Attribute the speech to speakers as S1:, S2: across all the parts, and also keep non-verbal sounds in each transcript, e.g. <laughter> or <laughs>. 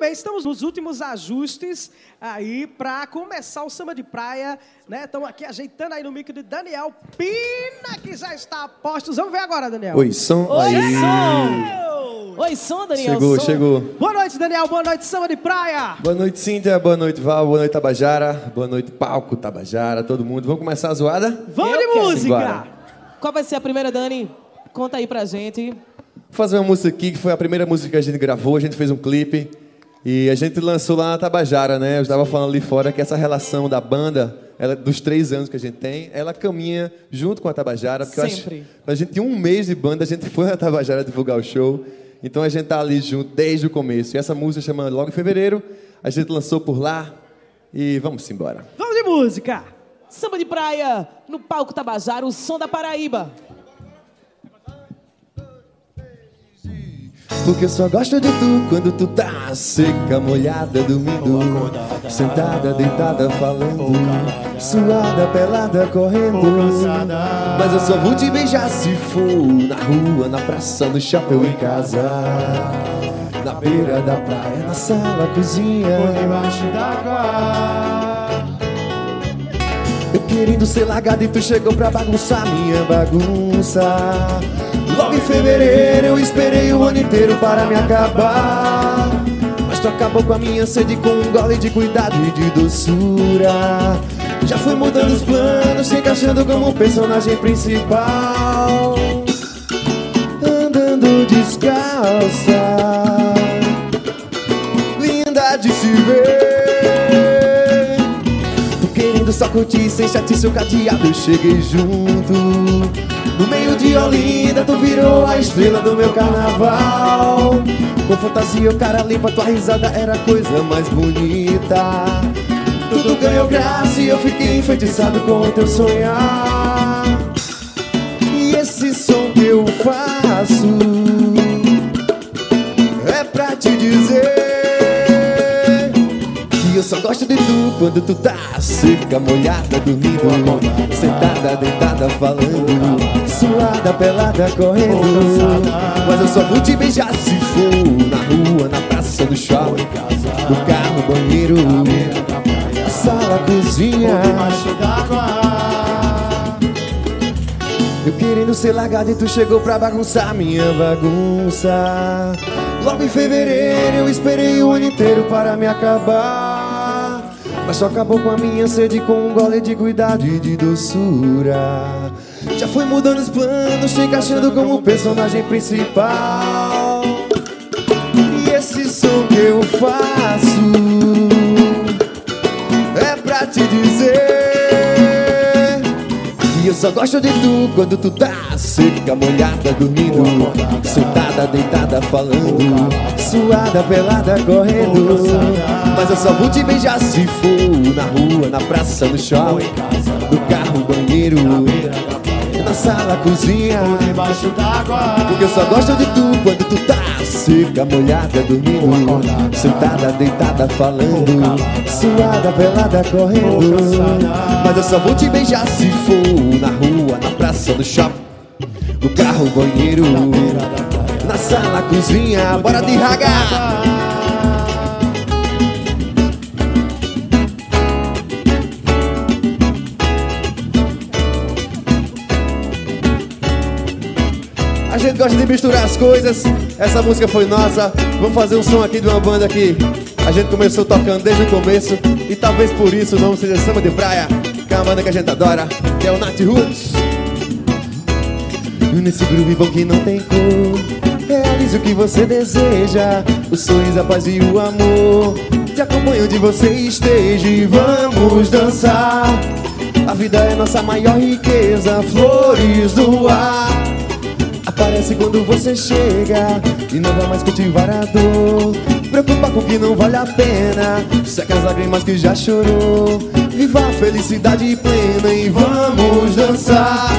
S1: bem, estamos nos últimos ajustes aí para começar o samba de praia, né? Estamos aqui ajeitando aí no mic de Daniel Pina, que já está a postos. Vamos ver agora, Daniel.
S2: Oi, som.
S3: Oi,
S2: aí.
S3: som. Oi, som, Daniel.
S2: Chegou,
S3: som.
S2: chegou.
S1: Boa noite, Daniel. Boa noite, samba de praia.
S2: Boa noite, Cíntia. Boa noite, Val. Boa noite, Tabajara. Boa noite, Palco, Tabajara, todo mundo. Vamos começar a zoada?
S1: Vamos
S3: Eu
S1: de música.
S2: Simbora.
S3: Qual vai ser a primeira, Dani? Conta aí pra gente.
S2: Vou fazer uma música aqui que foi a primeira música que a gente gravou. A gente fez um clipe e a gente lançou lá na Tabajara, né? Eu estava falando ali fora que essa relação da banda, ela, dos três anos que a gente tem, ela caminha junto com a Tabajara. Porque eu
S3: Sempre.
S2: acho, a gente tinha um mês de banda, a gente foi na Tabajara divulgar o show. Então a gente tá ali junto desde o começo. E essa música chama Logo em Fevereiro. A gente lançou por lá e vamos embora.
S1: Vamos de música.
S3: Samba de praia, no palco Tabajara, o som da Paraíba.
S2: Porque eu só gosto de tu quando tu tá seca, molhada, dormindo. Sentada, deitada, falando. Suada, pelada, correndo. Mas eu só vou te beijar se for Na rua, na praça, no ou em casa. Na beira da praia, na sala, cozinha.
S4: Debaixo d'água.
S2: Eu querendo ser largado e tu chegou pra bagunçar minha bagunça Logo em fevereiro eu esperei o ano inteiro para me acabar. Mas tu acabou com a minha sede com um gole de cuidado e de doçura. Já foi mudando os planos, se encaixando como personagem principal. Andando descalça. Linda de se ver. Tô querendo só curtir sem chatice o cadeado Eu cheguei junto de Olinda Tu virou a estrela do meu carnaval. Com fantasia o cara limpa Tua risada era a coisa mais bonita. Tudo ganhou graça e eu fiquei enfeitiçado com o teu sonhar. E esse som que eu faço É pra te dizer que eu só gosto de tu quando tu tá seca, molhada, dormindo Sentada, deitada, falando Suada, pelada, correndo Mas eu só vou te beijar se for Na rua, na praça, no shopping No carro, banheiro Na sala, cozinha. Eu querendo ser largado e tu chegou pra bagunçar minha bagunça. Logo em fevereiro eu esperei o ano inteiro para me acabar. Mas só acabou com a minha sede com um gole de cuidado e de doçura Já foi mudando os planos, te encaixando como personagem principal. E esse som que eu faço é pra te dizer e eu só gosto de tu quando tu tá seca, molhada, dormindo Sentada, deitada, falando Suada, pelada, correndo. Mas eu só vou te beijar se for Na rua, na praça, no shopping No carro, banheiro Na sala, cozinha.
S4: Debaixo d'água.
S2: porque eu só gosto de tu quando tu tá. Seca, molhada, dormindo Sentada, deitada, falando. Suada, pelada, correndo. Mas eu só vou te beijar se for Na rua, na praça, no shopping. No carro, banheiro. Na sala, cozinha, bora de raga gosta de misturar as coisas. Essa música foi nossa. Vamos fazer um som aqui de uma banda que a gente começou tocando desde o começo. E talvez por isso o nome seja Samba de Praia, que é uma banda que a gente adora, que é o Nat Roots. Nesse groove bom que não tem cor Realize o que você deseja O sorriso, a paz e o amor Te acompanho onde você esteja E vamos dançar A vida é nossa maior riqueza Flores do ar Aparece quando você chega. E não vai mais cultivar a dor. Preocupa com o que não vale a pena. Seca as lágrimas que já chorou. Viva a felicidade plena E vamos dançar.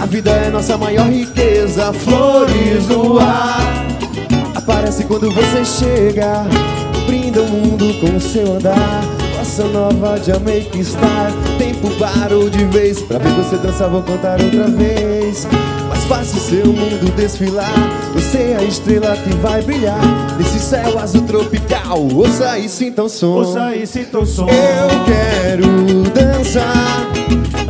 S2: A vida é nossa maior riqueza Flores no ar. Aparece quando você chega. Brinda o mundo com seu andar. Bossa nova de Make Star Tempo parou de vez. Pra ver você dançar vou cantar outra vez faça o seu mundo desfilar. Você é a estrela que vai brilhar nesse céu azul tropical. Ouça e sinta o som.
S4: Ouça e sinta o som.
S2: Eu quero dançar,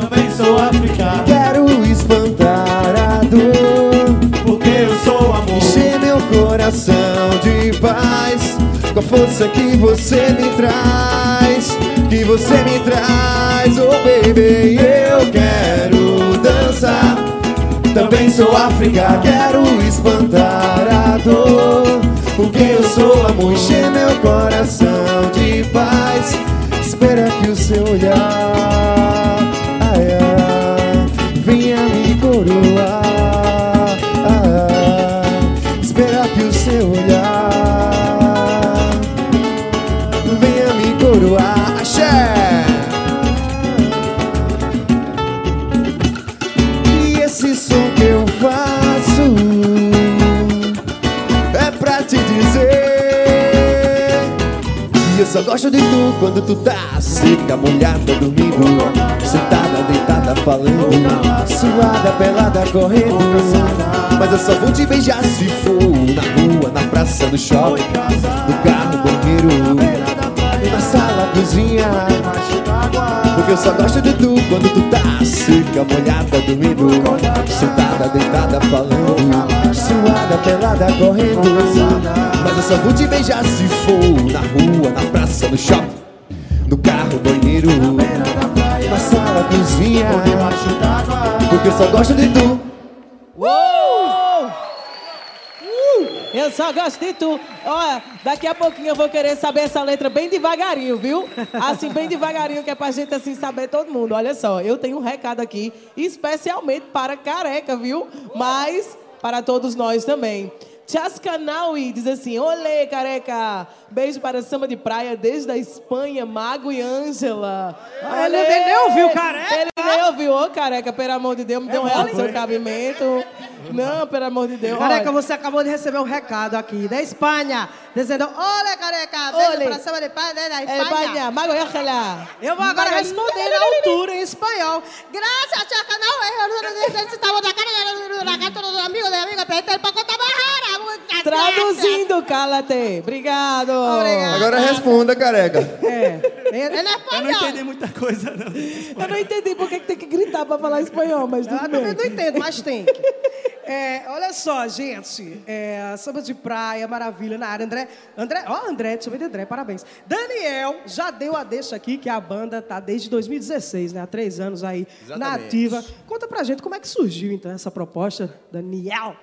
S4: Também sou africano,
S2: quero espantar a dor.
S4: porque eu sou amor.
S2: Encher meu coração de paz Com a força que você me traz Que você me traz Oh baby, eu quero dançar Também sou África, quero espantar a dor Porque eu sou amor Encher meu coração de paz. Espera que o seu olhar ai, ai, Venha me coroar só gosto de tu quando tu tá seca, molhada, dormindo Sentada, deitada, falando Suada, pelada, correndo. Mas eu só vou te beijar se for Na rua, na praça, no shopping No carro, banheiro Na sala, cozinha porque eu só gosto de tu quando tu tá seca, molhada, dormindo Sentada, deitada, falando Suada, pelada, correndo. Mas eu só vou te beijar se for Na rua, na praça, no shopping No carro, banheiro Na sala, cozinha. Porque eu só gosto de tu
S3: Uou! Uh, eu só gosto de tu. Olha, daqui a pouquinho eu vou querer saber essa letra bem devagarinho, viu? Assim, bem devagarinho, que é pra gente assim saber todo mundo. Olha só, eu tenho um recado aqui, especialmente para careca, viu? Mas para todos nós também. Chascanaui diz assim: Olê, careca! Beijo para samba de praia desde a Espanha, Mago e Ângela.
S1: Ele nem ouviu, careca.
S3: Ele nem ouviu, ô careca, pelo amor de Deus, me dê um real do seu cabimento. Não, pelo amor de Deus.
S1: Careca,
S3: olha.
S1: você acabou de receber um recado aqui da Espanha, dizendo: Olha, careca, beijo
S3: Olê.
S1: pra cima de né, da
S3: É,
S1: Espanha.
S3: Espanha, Mago e Ângela.
S1: Eu vou agora
S3: Mago-
S1: responder na altura em espanhol. Graças, Chaca, não, eu necessitava da cara da cara todos os amigos de amiga, poco tá barrara. muchas
S3: Traduzindo, cala-te. Obrigado.
S1: Obrigada.
S2: Agora responda, careca.
S1: É, é na
S4: Eu não
S1: espanhol.
S4: entendi muita coisa, não.
S3: Eu não entendi por que tem que gritar pra falar espanhol, mas
S1: Ah,
S3: tudo
S1: também
S3: bem.
S1: não entendo, mas tem. que. É, olha só, gente. É, samba de praia, maravilha na área. André, André, ó, André, deixa eu ver de André, parabéns. Daniel já deu a deixa aqui que a banda tá desde 2016, né? Há três anos aí na
S2: Exatamente.
S1: ativa. Conta pra gente como é que surgiu, então, essa proposta, Daniel.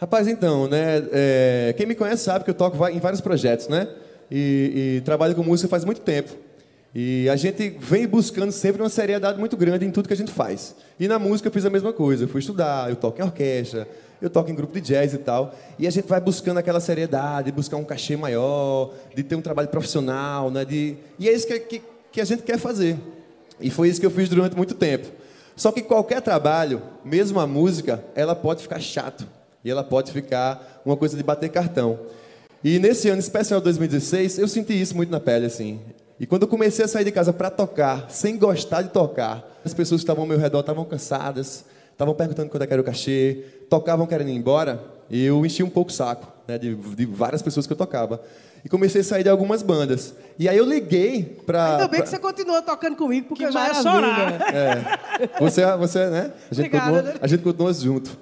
S2: Rapaz, então, né? é, quem me conhece sabe que eu toco em vários projetos, né? E, e trabalho com música faz muito tempo. E a gente vem buscando sempre uma seriedade muito grande em tudo que a gente faz. E na música eu fiz a mesma coisa. Eu fui estudar, eu toco em orquestra, eu toco em grupo de jazz e tal. E a gente vai buscando aquela seriedade, buscar um cachê maior, de ter um trabalho profissional, né? De... E é isso que, que, que a gente quer fazer. E foi isso que eu fiz durante muito tempo. Só que qualquer trabalho, mesmo a música, ela pode ficar chato. E ela pode ficar uma coisa de bater cartão. E nesse ano especial 2016, eu senti isso muito na pele, assim. E quando eu comecei a sair de casa para tocar, sem gostar de tocar, as pessoas que estavam ao meu redor estavam cansadas, estavam perguntando quando é que era o cachê, tocavam querendo ir embora, e eu enchi um pouco o saco né, de, de várias pessoas que eu tocava. E comecei a sair de algumas bandas. E aí eu liguei para...
S1: Ainda bem que você continua tocando comigo, porque
S3: Que
S1: eu já ia chorar.
S2: É. Você, você, né? A gente,
S1: Obrigada,
S2: continua,
S1: né?
S2: a gente continua junto.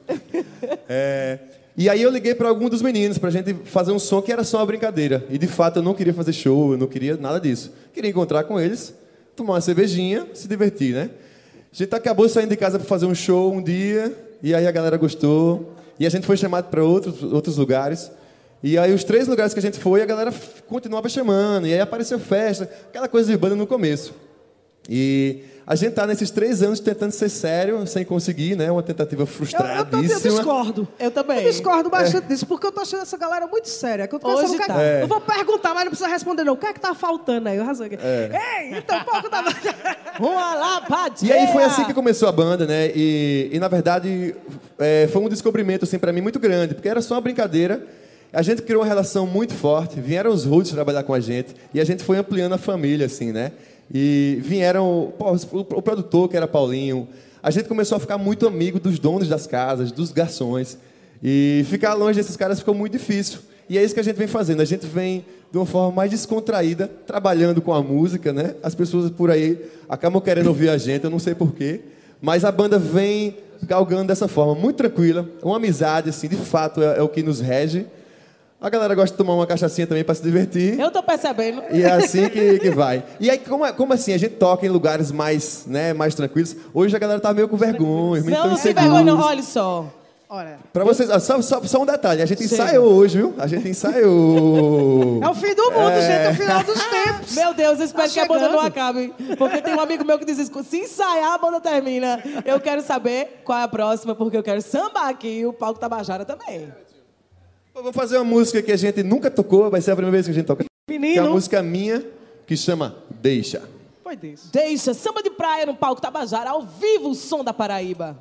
S2: É, e aí eu liguei para algum dos meninos pra gente fazer um som que era só uma brincadeira. E de fato eu não queria fazer show, eu não queria nada disso. Queria encontrar com eles, tomar uma cervejinha, se divertir, né? A gente acabou saindo de casa para fazer um show um dia, e aí a galera gostou. E a gente foi chamado para outros, outros lugares. E aí os três lugares que a gente foi, a galera continuava chamando. E aí apareceu festa, aquela coisa de banda no começo. E a gente tá nesses três anos tentando ser sério, sem conseguir, né? Uma tentativa
S1: Eu, eu, também
S2: frustradíssima.
S1: discordo.
S3: Eu também.
S1: Eu discordo bastante disso, porque eu tô achando essa galera muito séria. Que eu, tô
S3: Hoje
S1: o que é-
S3: tá.
S2: É.
S1: eu vou perguntar, mas não precisa responder, não. O que é que tá faltando aí? Eu razão aqui.
S2: É.
S1: Ei, então pouco da. <laughs>
S3: Uma lapadinha.
S2: E aí foi assim que começou a banda, né? E, e na verdade é, foi um descobrimento assim para mim muito grande, porque era só uma brincadeira. A gente criou uma relação muito forte. Vieram os Roots trabalhar com a gente e a gente foi ampliando a família, assim, né? E vieram o produtor que era Paulinho, a gente começou a ficar muito amigo dos donos das casas, dos garçons. E ficar longe desses caras ficou muito difícil. E é isso que a gente vem fazendo. A gente vem de uma forma mais descontraída, trabalhando com a música, né? As pessoas por aí acabam querendo ouvir a gente, eu não sei porquê. Mas a banda vem galgando dessa forma, muito tranquila. Uma amizade, assim, de fato, é, é o que nos rege. A galera gosta de tomar uma cachaçinha também para se divertir.
S3: Eu tô percebendo.
S2: E é assim que, <laughs> que vai. E aí, como, como assim? A gente toca em lugares mais, né, mais tranquilos. Hoje a galera tá meio com vergonha, meio
S3: Não, sem vergonha, não.
S2: inseguros.
S3: Olha só.
S1: Olha,
S2: Pra vocês, ah, só, só, só um detalhe, a gente
S3: Sim.
S2: ensaiou hoje, viu? A gente ensaiou. <laughs>
S1: é o fim do mundo, gente, é o final dos <laughs> tempos.
S3: Meu Deus, eu espero
S1: Tá
S3: que a banda não acabe. Porque tem um amigo meu que diz isso. Se ensaiar, a banda termina. Eu quero saber qual é a próxima, porque eu quero sambar aqui e o palco Tabajara também.
S2: Vou fazer uma música que a gente nunca tocou, vai ser a primeira vez que a gente toca. Que é
S1: Menino.
S2: uma música minha que chama Deixa.
S1: Foi desse.
S3: Deixa samba de praia no palco Tabajara, ao vivo o som da Paraíba.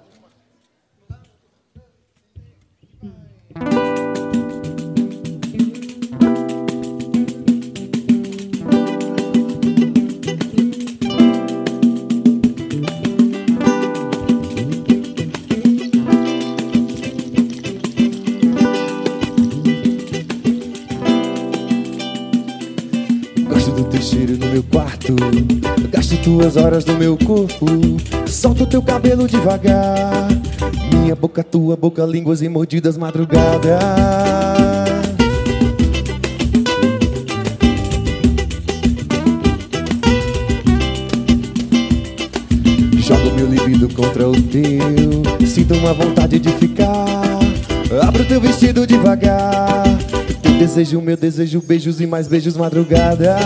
S2: Meu quarto. Gasto tuas horas no meu corpo. Solto teu cabelo devagar. Minha boca, tua boca, línguas e mordidas madrugada. Jogo meu libido contra o teu. Sinto uma vontade de ficar. Abro teu vestido devagar. Teu desejo, meu desejo, beijos e mais beijos madrugada.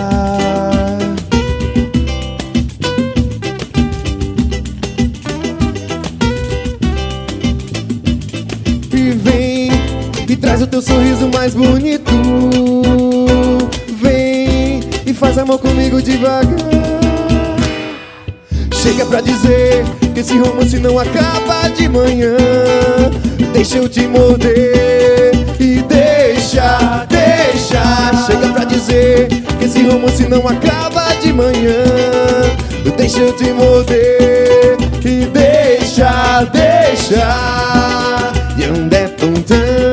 S2: E traz o teu sorriso mais bonito. Vem e faz amor comigo devagar. Chega pra dizer que esse romance não acaba de manhã. Deixa eu te morder e deixa, deixa. Chega pra dizer que esse romance não acaba de manhã. Deixa eu te morder e deixa, deixa. Yum, that, tum, tum.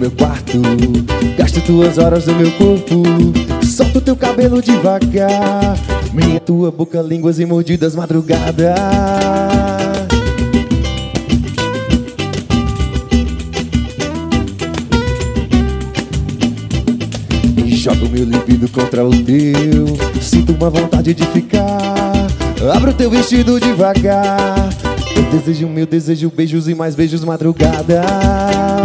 S2: Meu quarto, gasto tuas horas no meu corpo, solto teu cabelo devagar, minha tua boca, línguas e mordidas madrugada. E jogo meu libido contra o teu. Sinto uma vontade de ficar. Abro teu vestido devagar. Eu desejo meu desejo beijos e mais beijos madrugada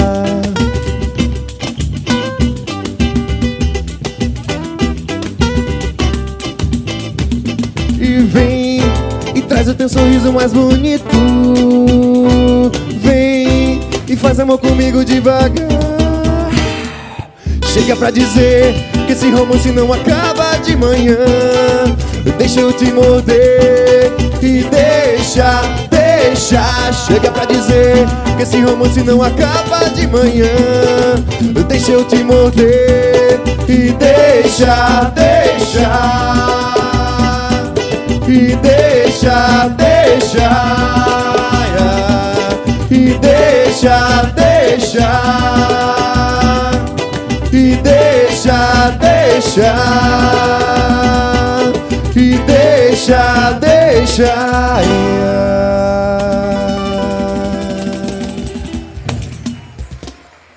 S2: traz o teu sorriso mais bonito Vem e faz amor comigo devagar Chega pra dizer que esse romance não acaba de manhã. Deixa eu te morder e deixa, deixa. Chega pra dizer que esse romance não acaba de manhã. Deixa eu te morder e deixa, deixa. E deixa, deixa. E deixa, deixa e deixa, deixa, e deixa, deixa.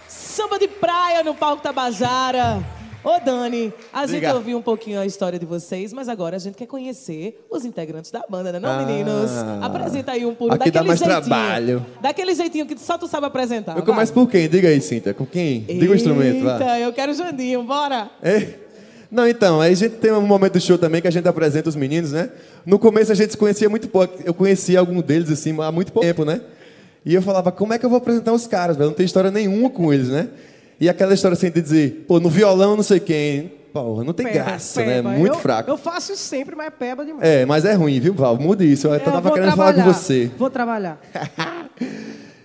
S3: Samba de praia no palco Tabajara. Ô, Dani, a gente
S2: Diga.
S3: ouviu um pouquinho a história de vocês, mas agora a gente quer conhecer os integrantes da banda, né, não,
S2: Ah.
S3: meninos? Apresenta aí um por
S2: Aqui dá
S3: daquele
S2: mais
S3: jeitinho.
S2: trabalho.
S3: Daquele jeitinho que só tu sabe apresentar.
S2: Eu
S3: vai.
S2: começo por quem? Diga aí, Cinta. Com quem? Diga o instrumento, vai.
S3: Eita, eu quero Jandinho, bora.
S2: Não, então, aí a gente tem um momento do show também que a gente apresenta os meninos, né? No começo a gente se conhecia muito pouco. Eu conhecia algum deles, assim, há muito pouco tempo, né? E eu falava, como é que eu vou apresentar os caras, velho? Não tem história nenhuma com eles, né? E aquela história assim de dizer, pô, no violão não sei quem, porra, não tem
S1: Peba,
S2: graça,
S1: peba.
S2: né? Muito
S1: eu,
S2: fraco.
S1: Eu faço isso sempre, mas é peba demais.
S2: É, mas é ruim, viu, Val? Muda isso. Eu
S1: É,
S2: tava
S1: vou
S2: querendo falar com
S1: trabalhar.
S2: você.
S1: Vou trabalhar. <laughs>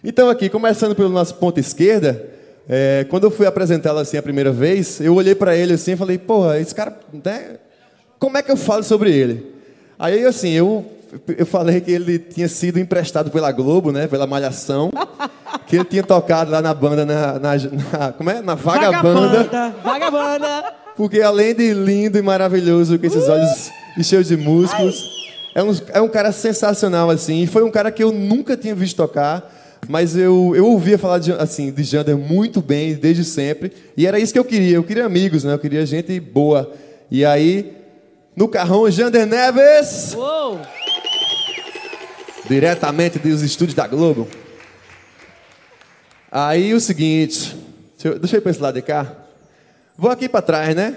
S2: Então, aqui, começando pelo nosso ponto esquerda, é, quando eu fui apresentá-lo assim a primeira vez, eu olhei pra ele assim e falei, porra, esse cara, né, como é que eu falo sobre ele? Aí, assim, eu, eu falei que ele tinha sido emprestado pela Globo, né, pela Malhação, <laughs> que ele tinha tocado lá na banda, na, na, na- como é? Na Vagabanda,
S1: Vagabanda.
S3: Vagabanda.
S2: porque além de lindo e maravilhoso, com esses olhos cheios de músculos, é um, é um cara sensacional, assim. E foi um cara que eu nunca tinha visto tocar, mas eu, eu ouvia falar de, assim, de Jander muito bem, desde sempre. E era isso que eu queria. Eu queria amigos, né? Eu queria gente boa. E aí, no carrão, Jander Neves,
S3: Uou.
S2: diretamente dos estúdios da Globo. Aí, o seguinte... Deixa eu, ir pra esse lado de cá. Vou aqui para trás, né?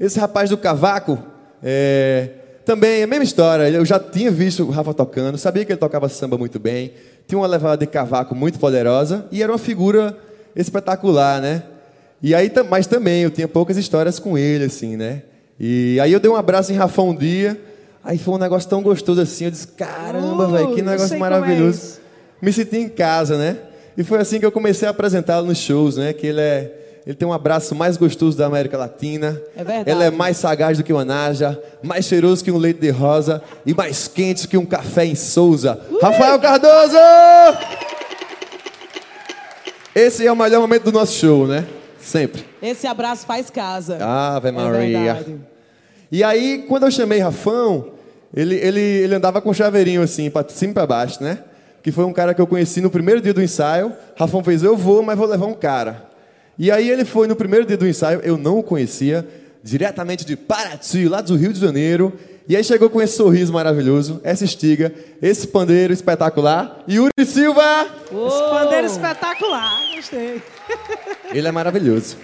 S2: Esse rapaz do cavaco, é, também é a mesma história. Eu já tinha visto o Rafa tocando, sabia que ele tocava samba muito bem, tinha uma levada de cavaco muito poderosa e era uma figura espetacular, né? E aí, mas também eu tinha poucas histórias com ele, assim, né? E aí eu dei um abraço em Rafa um dia, aí foi um negócio tão gostoso assim, eu disse, caramba,
S1: Uh,
S2: velho, que negócio
S1: é
S2: maravilhoso
S1: isso.
S2: me senti em casa, né? E foi assim que eu comecei a apresentá-lo nos shows, né? Que ele é ele tem um abraço mais gostoso da América Latina.
S3: É verdade.
S2: Ele é mais sagaz do que uma naja, mais cheiroso que um leite de rosa e mais quente que um café em Souza. Rafael Cardoso! Esse é o melhor momento do nosso show, né? Sempre.
S3: Esse abraço faz casa.
S2: Ave
S3: É
S2: Maria.
S3: verdade.
S2: E aí, quando eu chamei Rafão, ele, ele, ele andava com um chaveirinho assim, pra cima e pra baixo, né? Que foi um cara que eu conheci no primeiro dia do ensaio. Rafão fez, eu vou, mas vou levar um cara. E aí ele foi no primeiro dia do ensaio, eu não o conhecia, diretamente de Paraty, lá do Rio de Janeiro. E aí chegou com esse sorriso maravilhoso, essa estiga, esse pandeiro espetacular. Yuri Silva!
S1: Esse pandeiro espetacular. Gostei. <laughs>
S2: Ele é maravilhoso.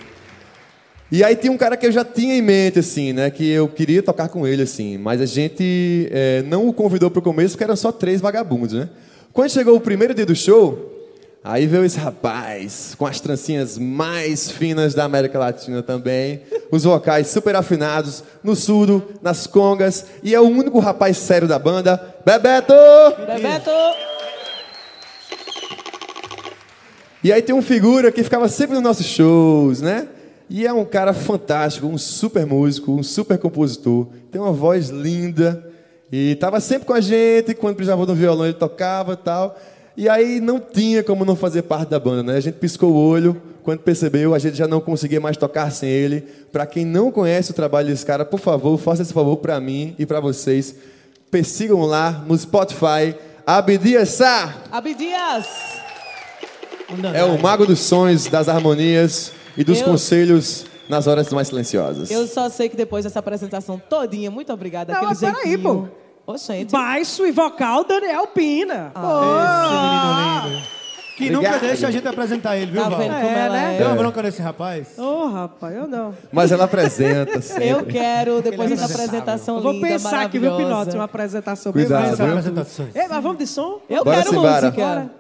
S2: E aí tinha um cara que eu já tinha em mente, assim, né? Que eu queria tocar com ele, assim. Mas a gente é, não o convidou pro começo, porque eram só três vagabundos, né? Quando chegou o primeiro dia do show, aí veio esse rapaz, com as trancinhas mais finas da América Latina também. Os vocais super afinados, no surdo, nas congas. E é o único rapaz sério da banda, Bebeto!
S3: Bebeto.
S2: E aí tem um figura que ficava sempre nos nossos shows, né? E é um cara fantástico, um super músico, um super compositor. Tem uma voz linda. E estava sempre com a gente, quando precisava do violão ele tocava e tal. E aí não tinha como não fazer parte da banda, né? A gente piscou o olho, quando percebeu, a gente já não conseguia mais tocar sem ele. Para quem não conhece o trabalho desse cara, por favor, faça esse favor para mim e para vocês. Persigam lá no Spotify, Abdias Sá.
S3: Abdias.
S2: É o mago dos sonhos, das harmonias e dos
S3: Eu-
S2: conselhos nas horas mais silenciosas.
S3: Eu só sei que depois dessa apresentação todinha, muito obrigada.
S1: Não,
S3: aquele
S1: mas peraí,
S3: jeitinho. Ô, gente.
S1: Baixo e vocal, Daniel Pina.
S3: Ah,
S4: Esse menino lindo. Que nunca
S2: Obrigado.
S4: deixa a gente apresentar ele, viu,
S3: Tá
S4: Val?
S3: vendo como
S1: É,
S3: ela
S1: né?
S3: é?
S4: Deu uma bronca nesse rapaz?
S1: Ô, rapaz, eu não.
S2: Mas ela apresenta <laughs> sempre.
S3: Eu quero, depois
S4: é
S3: dessa
S4: apresentável.
S3: apresentação
S1: Eu vou
S3: linda,
S1: pensar aqui, viu. Pinote, uma apresentação
S2: Cuidado,
S1: bem
S2: viu?
S4: apresentações.
S1: Ei, mas vamos de som?
S3: Eu
S2: Bora
S3: quero música.
S1: Bora.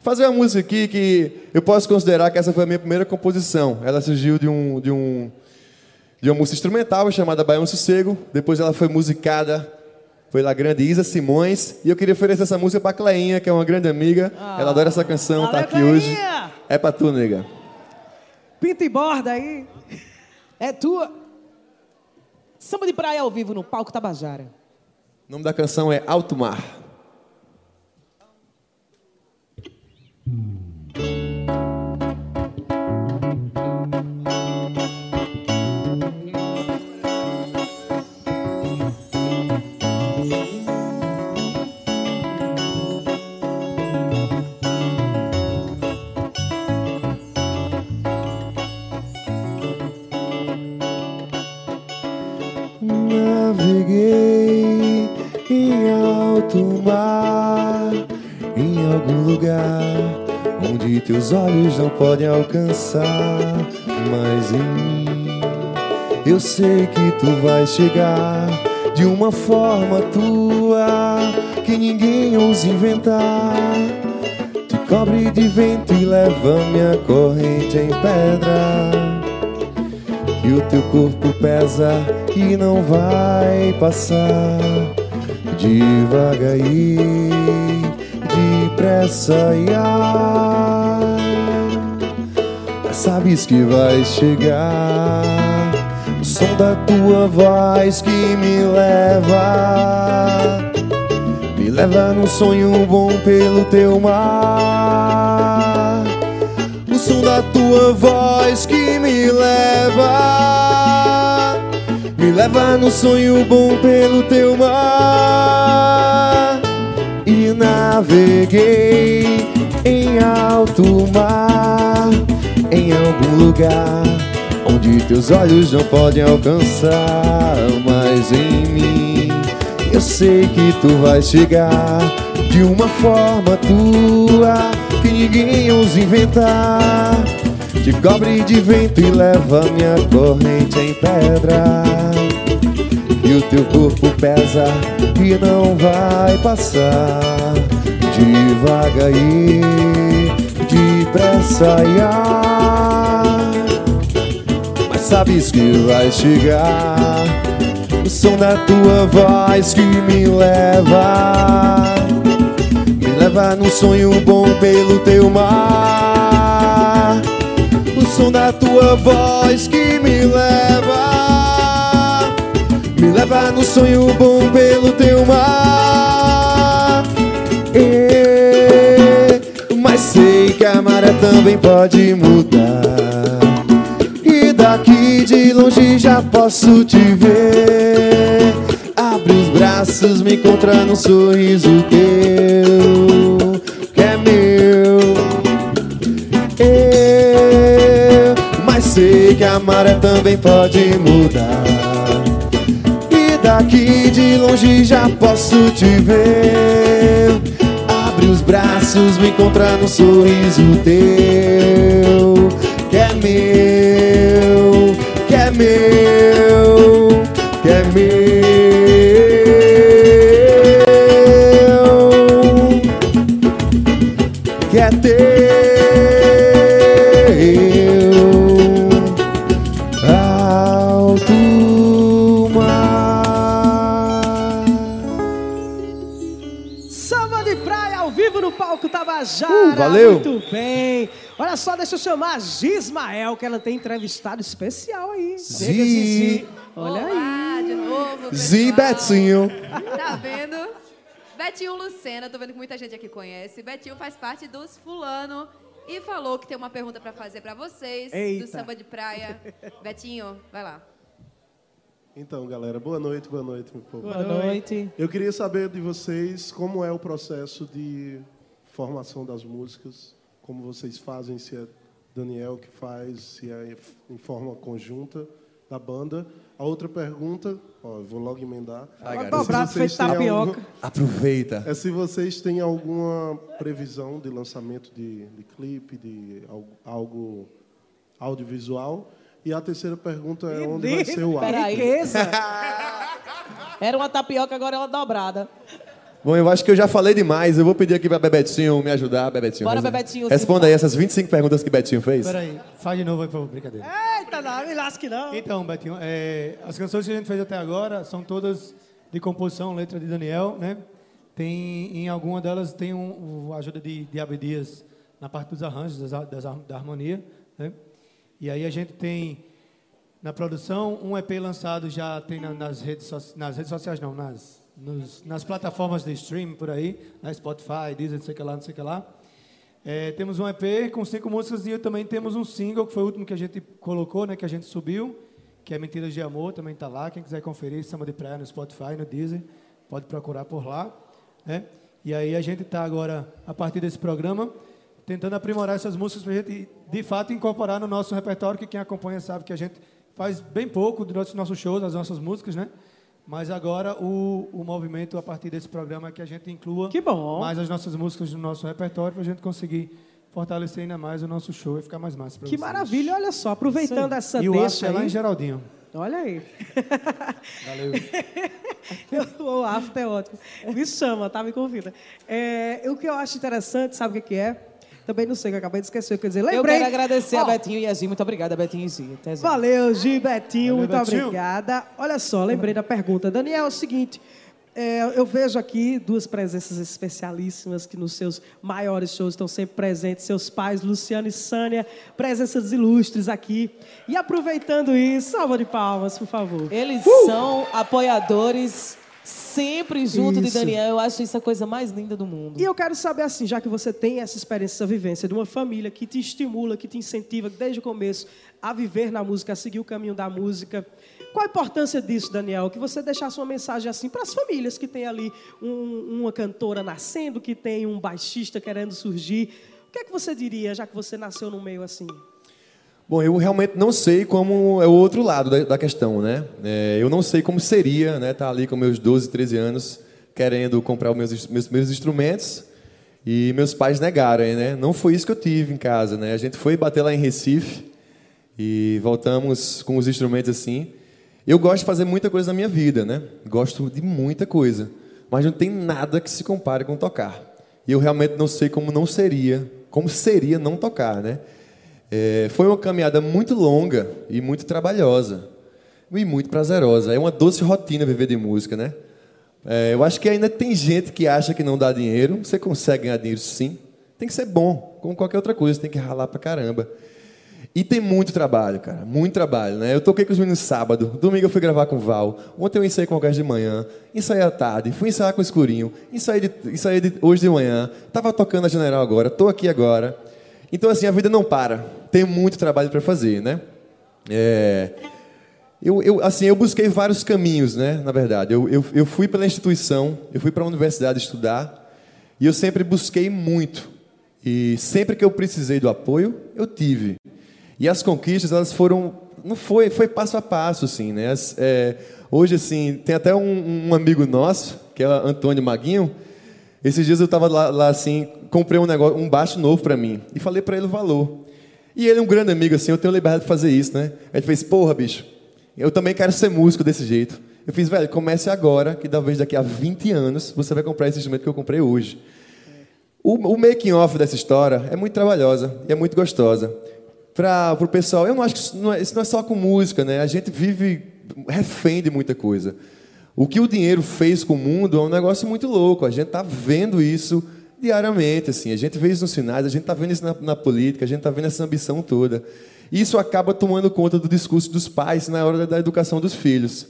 S2: Fazer uma música aqui que eu posso considerar que essa foi a minha primeira composição. Ela surgiu de um de um de uma música instrumental chamada Baião Sossego. Depois ela foi musicada pela grande Isa Simões. E eu queria oferecer essa música pra Cleinha, que é uma grande amiga. Ela adora essa canção, tá aqui hoje.
S1: Cleinha!
S2: É pra tu, nega.
S1: Pinta e borda aí.
S3: É tua. Samba de praia ao vivo no palco Tabajara.
S2: O nome da canção é Alto Mar. Naveguei em alto mar, em algum lugar onde teus olhos não podem alcançar, mas em mim eu sei que tu vais chegar de uma forma tua que ninguém ousa inventar. Te cobre de vento e leva minha corrente em pedra. E o teu corpo pesa e não vai passar. Devagarinho, depressa e Mas sabes que vai chegar. O som da tua voz que me leva. Me leva num sonho bom pelo teu mar. O som da tua voz leva. Me leva num sonho bom pelo teu mar. E naveguei em alto mar Em algum lugar Onde teus olhos não podem alcançar Mas em mim Eu sei que tu vais chegar. De uma forma tua Que ninguém ousa inventar te cobre de vento e leva minha corrente em pedra. E o teu corpo pesa e não vai passar. Devagarinho, depressa e Mas sabes que vai chegar. O som da tua voz que me leva. Me leva num sonho bom pelo teu mar som da tua voz que me leva. Me leva no sonho bom pelo teu mar. E- Mas sei que a maré também pode mudar. E daqui de longe já posso te ver. Abre os braços, me encontra num sorriso teu maré também pode mudar. E daqui de longe já posso te ver. Abre os braços, me encontrar no sorriso teu. Que é meu, que é meu, valeu.
S1: Muito bem. Olha só, deixa eu chamar a Gismael, que ela tem entrevistado especial aí.
S2: Zi.
S1: Zizi. Olha aí.
S5: Olá, de novo,
S2: Zi. Betinho.
S5: Tá vendo? Betinho Lucena, tô vendo que muita gente aqui conhece. Betinho faz parte dos Fulano e falou que tem uma pergunta pra fazer pra vocês
S1: Eita.
S5: do samba de praia. Betinho, vai lá.
S6: Então, galera, boa noite, boa noite, meu povo.
S3: Boa noite.
S6: Eu queria saber de vocês como é o processo de formação das músicas, como vocês fazem, se é Daniel que faz, se é em forma conjunta da banda. A outra pergunta, ó, eu vou logo emendar.
S1: Vai
S6: É vocês
S1: feito tapioca.
S6: algum-
S2: Aproveita.
S6: É se vocês têm alguma previsão de lançamento de, de clipe, de algo, algo audiovisual. E a terceira pergunta é onde vai ser o ar.
S3: Era uma tapioca, agora é uma dobrada.
S2: Bom, eu acho que eu já falei demais. Eu vou pedir aqui pra Bebetinho me ajudar. Bebetinho.
S3: Bora, Bebetinho,
S2: Responda aí essas 25 perguntas que Betinho fez.
S4: Peraí, faz de novo aí, por favor, brincadeira.
S1: Eita, não, me lasque não.
S4: Então, Betinho, é, as canções que a gente fez até agora são todas de composição, letra de Daniel, né? Tem, em alguma delas tem um, a ajuda de, de Abdias na parte dos arranjos, das, das da harmonia, né? E aí a gente tem na produção um EP lançado já tem na- nas redes nas redes sociais não, nas nos- nas plataformas de streaming por aí, na Spotify, Deezer, não sei o que lá, não sei o que lá. É, temos um EP com cinco músicas e também temos um single, que foi o último que a gente colocou, né, que a gente subiu, que é Mentiras de Amor, também está lá. Quem quiser conferir, Samba de Praia no Spotify, no Deezer, pode procurar por lá. Né? E aí a gente está agora, a partir desse programa, tentando aprimorar essas músicas para a gente, de fato, incorporar no nosso repertório, que quem acompanha sabe que a gente faz bem pouco dos nossos shows, das nossas músicas, né? Mas agora o, o movimento, a partir desse programa, é que a gente inclua
S1: Que bom.
S4: mais as nossas músicas no nosso repertório para a gente conseguir fortalecer ainda mais o nosso show e ficar mais massa
S1: Que
S4: vocês.
S1: maravilha, olha só, aproveitando essa
S4: E o
S1: deixa
S4: after é lá
S1: aí.
S4: em Geraldinho.
S1: Olha aí. <laughs>
S4: Valeu. <laughs>
S1: o after é ótimo. Me chama, tá? Me convida. É, o que eu acho interessante, sabe o que é? Também não sei, que eu acabei de esquecer. Quer dizer,
S3: Eu
S1: lembrei.
S3: quero agradecer a
S1: Ó,
S3: Betinho e a Gi. Muito obrigada, Betinho e Gi. Até já.
S1: Valeu, Gi, Betinho,
S4: Valeu,
S1: muito
S4: Betinho.
S1: obrigada. Olha só, lembrei da pergunta. Daniel, é o seguinte, é, eu vejo aqui duas presenças especialíssimas que nos seus maiores shows estão sempre presentes, seus pais, Luciano e Sânia, presenças ilustres aqui. E aproveitando isso, salva de palmas, por favor.
S3: Eles são apoiadores sempre junto de
S1: Isso.
S3: Daniel. Eu acho isso a coisa mais linda do mundo.
S1: E eu quero saber assim, já que você tem essa experiência, essa vivência de uma família que te estimula, que te incentiva desde o começo a viver na música, a seguir o caminho da música. Qual a importância disso, Daniel? Que você deixasse uma mensagem assim para as famílias que tem ali um- uma cantora nascendo, que tem um baixista querendo surgir. O que é que você diria, já que você nasceu no meio assim?
S2: Bom, eu realmente não sei como é o outro lado da, da questão, né? É, eu não sei como seria, né? Estar ali com meus 12, 13 anos, querendo comprar os meus, meus instrumentos e meus pais negarem, né? Não foi isso que eu tive em casa, né? A gente foi bater lá em Recife e voltamos com os instrumentos assim. Eu gosto de fazer muita coisa na minha vida, né? Gosto de muita coisa, mas não tem nada que se compare com tocar. E eu realmente não sei como não seria, como seria não tocar, né? É, foi uma caminhada muito longa e muito trabalhosa e muito prazerosa. É uma doce rotina viver de música, né? É, eu acho que ainda tem gente que acha que não dá dinheiro. Você consegue ganhar dinheiro, sim. Tem que ser bom, como qualquer outra coisa. Tem que ralar pra caramba. E tem muito trabalho, cara. Muito trabalho, né? Eu toquei com os meninos sábado. Domingo eu fui gravar com o Val. Ontem eu ensaiei com o Gás de manhã. Ensaiei à tarde. Fui ensaiar com o Escurinho. Ensaiei, de, ensaiei de, hoje de manhã. Tava tocando a General agora. Tô aqui agora. Então, assim, a vida não para. Tem muito trabalho para fazer, né? É... Eu, eu, assim, eu busquei vários caminhos, né? Na verdade, eu, eu, eu fui pela instituição, eu fui para a universidade estudar e eu sempre busquei muito. E sempre que eu precisei do apoio, eu tive. E as conquistas, elas foram, não foi, foi passo a passo, assim, né? As, é, hoje, assim, tem até um, um amigo nosso, que é o Antônio Maguinho. Esses dias eu estava lá, lá, assim, comprei um negócio, um baixo novo para mim e falei para ele o valor. E ele é um grande amigo, assim, eu tenho liberdade de fazer isso, né? Ele fez, porra, bicho, eu também quero ser músico desse jeito. Eu fiz, velho, comece agora, que talvez daqui a 20 anos você vai comprar esse instrumento que eu comprei hoje. O, o making off dessa história é muito trabalhosa e é muito gostosa. Para o pessoal, eu não acho que isso não, é, isso não é só com música, né? A gente vive refém de muita coisa. O que o dinheiro fez com o mundo é um negócio muito louco. A gente está vendo isso diariamente, assim. A gente vê isso nos sinais, a gente está vendo isso na, na política, a gente está vendo essa ambição toda. Isso acaba tomando conta do discurso dos pais na hora da educação dos filhos.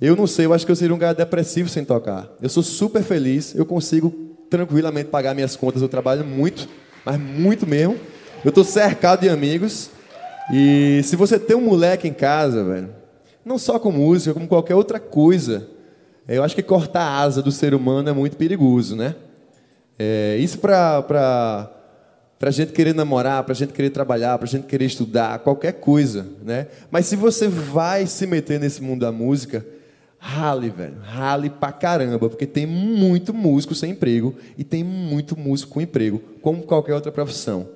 S2: Eu não sei, eu acho que eu seria um cara depressivo sem tocar. Eu sou super feliz, eu consigo tranquilamente pagar minhas contas, eu trabalho muito, mas muito mesmo. Eu estou cercado de amigos. E se você tem um moleque em casa, velho, não só com música, como qualquer outra coisa, eu acho que cortar a asa do ser humano é muito perigoso, né? É, isso para para gente querer namorar, para gente querer trabalhar, para gente querer estudar, qualquer coisa, né? Mas se você vai se meter nesse mundo da música, rale, velho, rale pra caramba, porque tem muito músico sem emprego e tem muito músico com emprego, como qualquer outra profissão,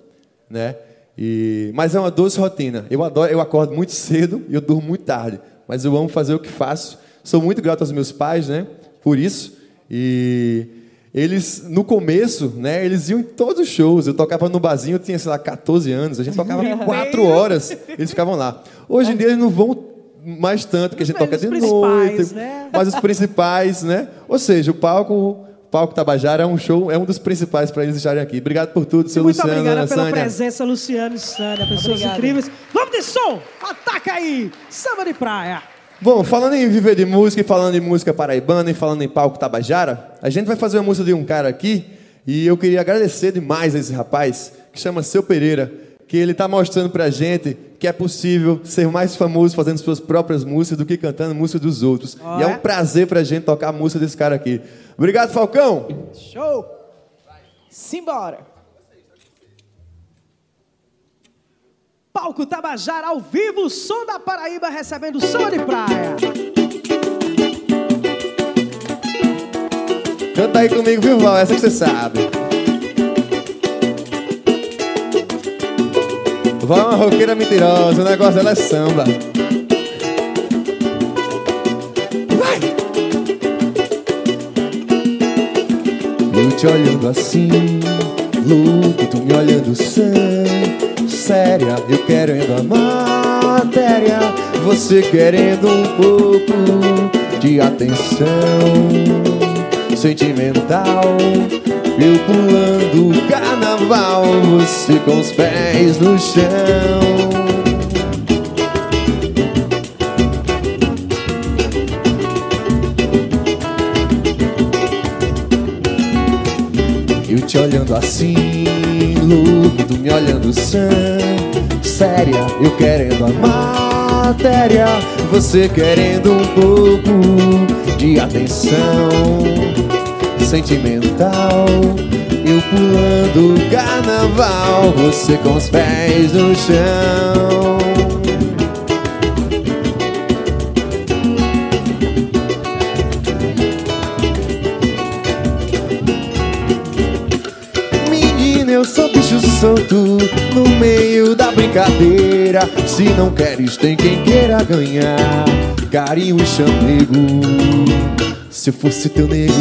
S2: né? E, mas é uma doce rotina. Eu adoro, eu acordo muito cedo e eu durmo muito tarde, mas eu amo fazer o que faço. Sou muito grato aos meus pais, né? Por isso. E eles, no começo, né, eles iam em todos os shows. Eu tocava no barzinho, eu tinha, sei lá, 14 anos. A gente tocava quatro horas, eles ficavam lá. Hoje em dia eles não vão mais tanto, porque a gente
S1: Mas
S2: toca de noite.
S1: né?
S2: Mas os principais, né? Ou seja, o palco, palco Tabajara é um show, é um dos principais para eles estarem aqui. Obrigado por tudo, seu
S1: Muito
S2: Luciano,
S1: obrigada
S2: Ana
S1: pela
S2: Sânia.
S1: presença, Luciano e Sânia, pessoas
S3: Obrigada.
S1: incríveis. Vamos de som! Ataca aí! Samba de praia!
S2: Bom, falando em viver de música e falando em música paraibana e falando em palco Tabajara, a gente vai fazer uma música de um cara aqui e eu queria agradecer demais a esse rapaz que chama Seu Pereira, que ele está mostrando pra gente que é possível ser mais famoso fazendo suas próprias músicas do que cantando música dos outros.
S1: Ó,
S2: e é
S1: é?
S2: um prazer pra gente tocar a música desse cara aqui. Obrigado, Falcão!
S1: Show!
S3: Simbora.
S1: Palco Tabajara ao vivo, som da Paraíba recebendo samba de praia.
S2: Canta aí comigo, viu, Val? Essa que você sabe. Val é uma roqueira mentirosa, o negócio dela é samba. Vai! Eu te olhando assim, louco, tu me olhando séria, eu querendo a matéria, você querendo um pouco de atenção sentimental. Eu pulando o carnaval, você com os pés no chão. Te olhando assim, tu me olhando séria, eu querendo a matéria, você querendo um pouco de atenção sentimental. Eu pulando carnaval, você com os pés no chão. Solto no meio da brincadeira. Se não queres, tem quem queira ganhar. Carinho e chamego. Se eu fosse teu nego,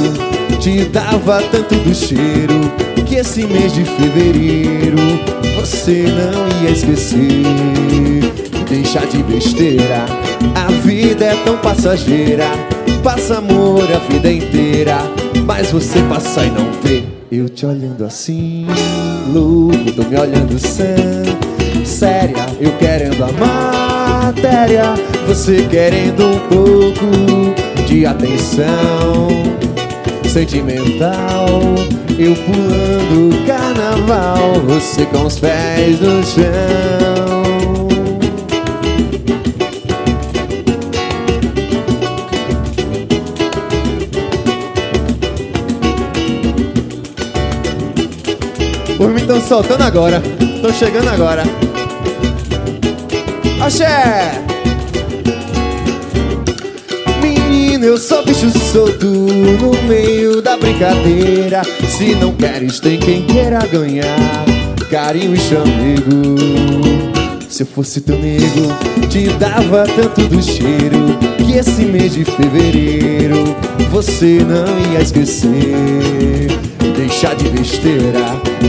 S2: te dava tanto do cheiro que esse mês de fevereiro você não ia esquecer. Deixa de besteira, a vida é tão passageira. Passa amor a vida inteira, mas você passa e não vê. Eu te olhando assim, louco, tô me olhando sem, séria, eu querendo a matéria, você querendo um pouco de atenção sentimental. Eu pulando carnaval, você com os pés no chão. Soltando agora, tô chegando agora. Axé! Menino, eu sou bicho solto no meio da brincadeira. Se não queres, tem quem queira ganhar. Carinho e chamego. Se eu fosse teu nego, te dava tanto do cheiro que esse mês de fevereiro você não ia esquecer. Deixar de besteira,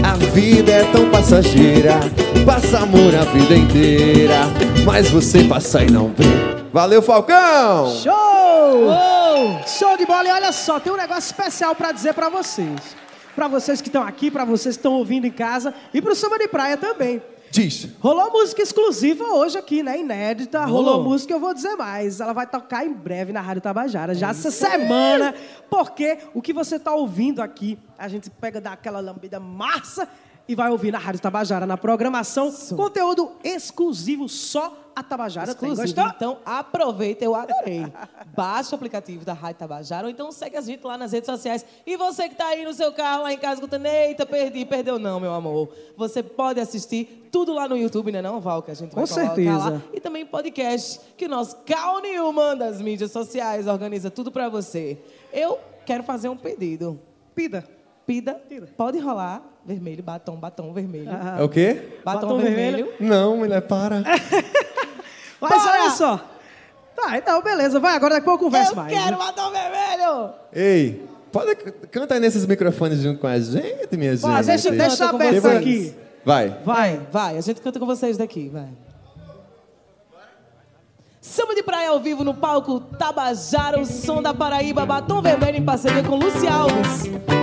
S2: a vida é tão passageira. Passa amor a vida inteira, mas você passa e não vê. Valeu, Falcão!
S1: Show! Show de bola! E olha só, tem um negócio especial pra dizer pra vocês. Pra vocês que estão aqui, pra vocês que estão ouvindo em casa e pro Samba de Praia também.
S2: Diz.
S1: Rolou música exclusiva hoje aqui, né? Inédita. Rolou,
S3: Rolou.
S1: música, eu vou dizer mais. Ela vai tocar em breve na Rádio Tabajara, já essa semana. Porque o que você está ouvindo aqui, a gente pega daquela lambida massa e vai ouvir na Rádio Tabajara, na programação. Conteúdo exclusivo, só a Tabajara
S3: Exclusivo.
S1: tem. Gostou?
S3: Então aproveita, eu adorei. Baixa o aplicativo da Rádio Tabajara ou então segue a gente lá nas redes sociais. E você que tá aí no seu carro, lá em casa, escutando, eita, perdi, perdeu não, meu amor. Você pode assistir tudo lá no YouTube, né não, Val? Que a gente vai
S1: Com
S3: colocar
S1: certeza.
S3: lá. E também podcast, que o nosso Cal Newman das mídias sociais organiza tudo pra você. Eu quero fazer um pedido.
S1: Pida.
S3: Pida, pode rolar vermelho, batom, batom vermelho.
S2: É o quê?
S3: Batom,
S1: Batom
S3: vermelho.
S1: vermelho.
S2: Não, mulher, para. <laughs>
S1: Mas
S3: Bora!
S1: olha só. Tá, então, beleza. Vai, agora daqui a pouco eu converso
S3: Eu
S1: mais.
S3: quero batom vermelho!
S2: Ei, pode canta aí nesses microfones junto com a gente, minha gente.
S1: Deixa, deixa aberto
S3: vocês.
S1: aqui.
S2: Vai.
S3: Vai, vai, a gente canta com vocês daqui, vai. Samba de praia ao vivo no palco Tabajara, o som da Paraíba, batom vermelho em parceria com Luci Alves.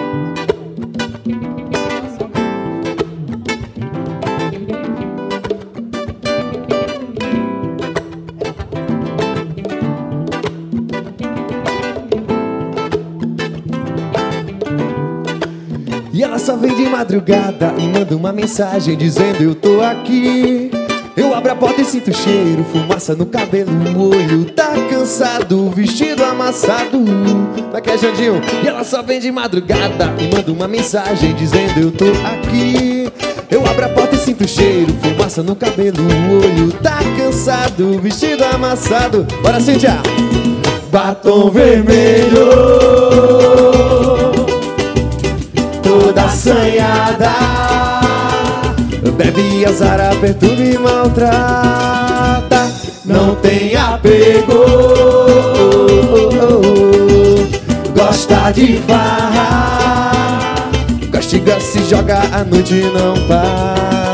S2: Só vem de madrugada e manda uma mensagem dizendo eu tô aqui. Eu abro a porta e sinto cheiro, fumaça no cabelo, o olho tá cansado, vestido amassado. Daqui é Jandinho. E ela só vem de madrugada e manda uma mensagem dizendo eu tô aqui. Eu abro a porta e sinto cheiro, fumaça no cabelo, o olho tá cansado, vestido amassado. Bora, Cíntia! Batom vermelho toda assanhada. Bebe azara, perturba e maltrata. Não tem apego. Gosta de farra. Castiga se joga a noite não para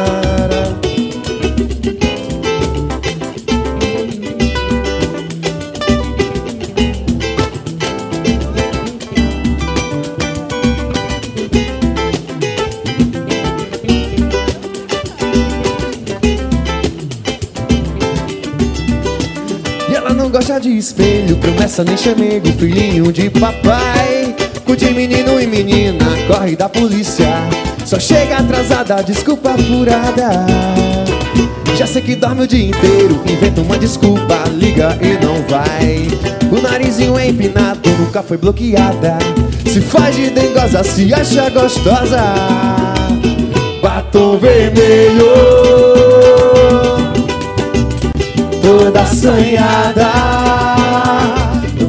S2: gosta de espelho, promessa nem chamego, filhinho de papai. Curte menino e menina, corre da polícia. Só chega atrasada, desculpa furada. Já sei que dorme o dia inteiro, inventa uma desculpa, liga e não vai. O narizinho é empinado, nunca foi bloqueada. Se faz de dengosa, se acha gostosa. Batom vermelho toda assanhada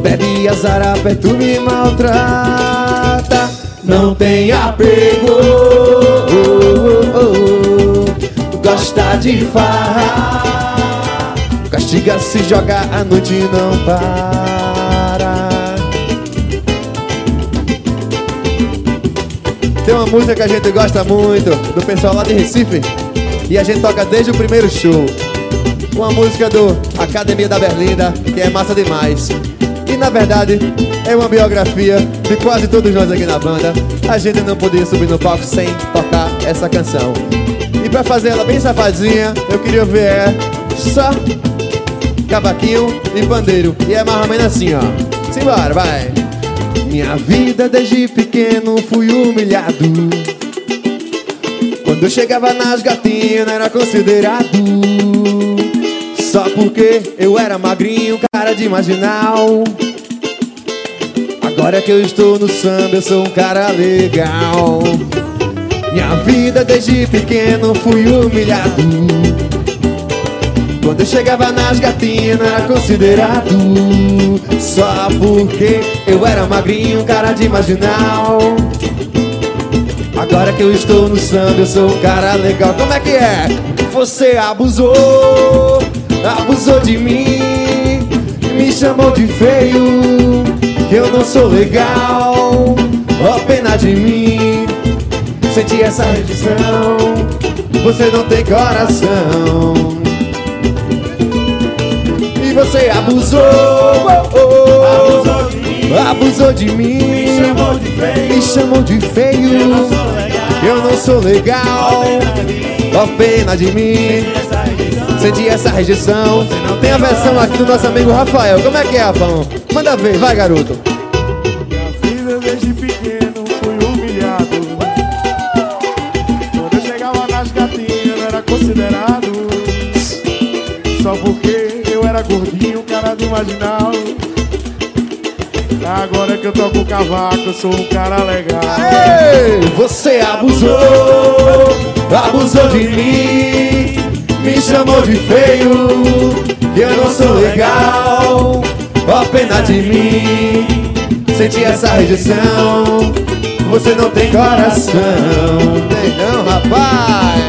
S2: Bebe azar, perto me maltrata. Não tem apego. Oh, oh, oh. Gosta de farra. Castiga se joga a noite e não para. Tem uma música que a gente gosta muito Do pessoal lá de Recife. E a gente toca desde o primeiro show uma música do Academia da Berlinda, que é massa demais. E na verdade, é uma biografia de quase todos nós aqui na banda. A gente não podia subir no palco sem tocar essa canção. E pra fazer ela bem safadinha, eu queria ver é só cavaquinho e pandeiro. E é mais ou menos assim, ó. Simbora, vai. Minha vida desde pequeno fui humilhado. Quando eu chegava nas gatinhas não era considerado Só porque eu era magrinho, cara de marginal. Agora que eu estou no samba eu sou um cara legal. Minha vida desde pequeno fui humilhado. Quando eu chegava nas gatinhas não era considerado. Só porque eu era magrinho, cara de marginal. Agora que eu estou no samba, eu sou um cara legal. Como é que é? Você abusou, abusou de mim, me chamou de feio, que eu não sou legal. Ó, pena de mim, senti essa rejeição. Você não tem coração. E você abusou, oh, oh,
S7: Abusou de mim.
S2: abusou de mim,
S7: Me chamou de feio.
S2: me chamou de feio.
S7: Eu não sou legal.
S2: Eu não sou legal, ó pena de mim. Senti essa rejeição. Tem a versão aqui do nosso amigo Rafael. Como é que é, Rafão? Manda ver, vai garoto.
S7: Minha vida desde pequeno fui humilhado. Quando eu chegava nas gatinhas não era considerado. Só porque eu era gordinho, cara do marginal. Agora que eu toco cavaco, eu sou um cara legal.
S2: Ei, você abusou, abusou de mim. Me chamou de feio, que eu não sou legal. Ó pena de mim. Senti essa rejeição. Você não tem coração. Tem não, rapaz.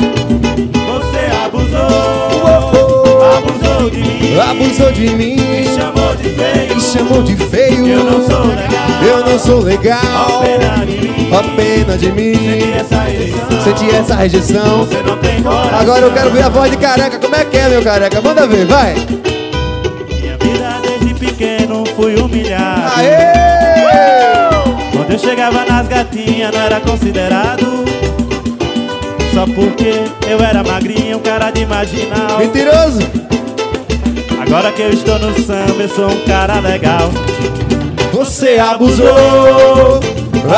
S7: Abusou de mim.
S2: Abusou de mim.
S7: Me chamou de feio.
S2: Me chamou de feio.
S7: Eu não sou legal.
S2: Eu não sou legal.
S7: Pena de mim.
S2: Ó pena de mim.
S7: Essa rejeição.
S2: Senti essa rejeição.
S7: Você não tem coração.
S2: Agora eu quero ver a voz de careca. Como é que é, meu careca? Manda ver, vai.
S7: Minha vida desde pequeno fui humilhado.
S2: Aê!
S7: Quando eu chegava nas gatinhas não era considerado. Só porque eu era magrinho, um cara de marginal.
S2: Mentiroso.
S7: Agora que eu estou no samba, eu sou um cara legal.
S2: Você abusou,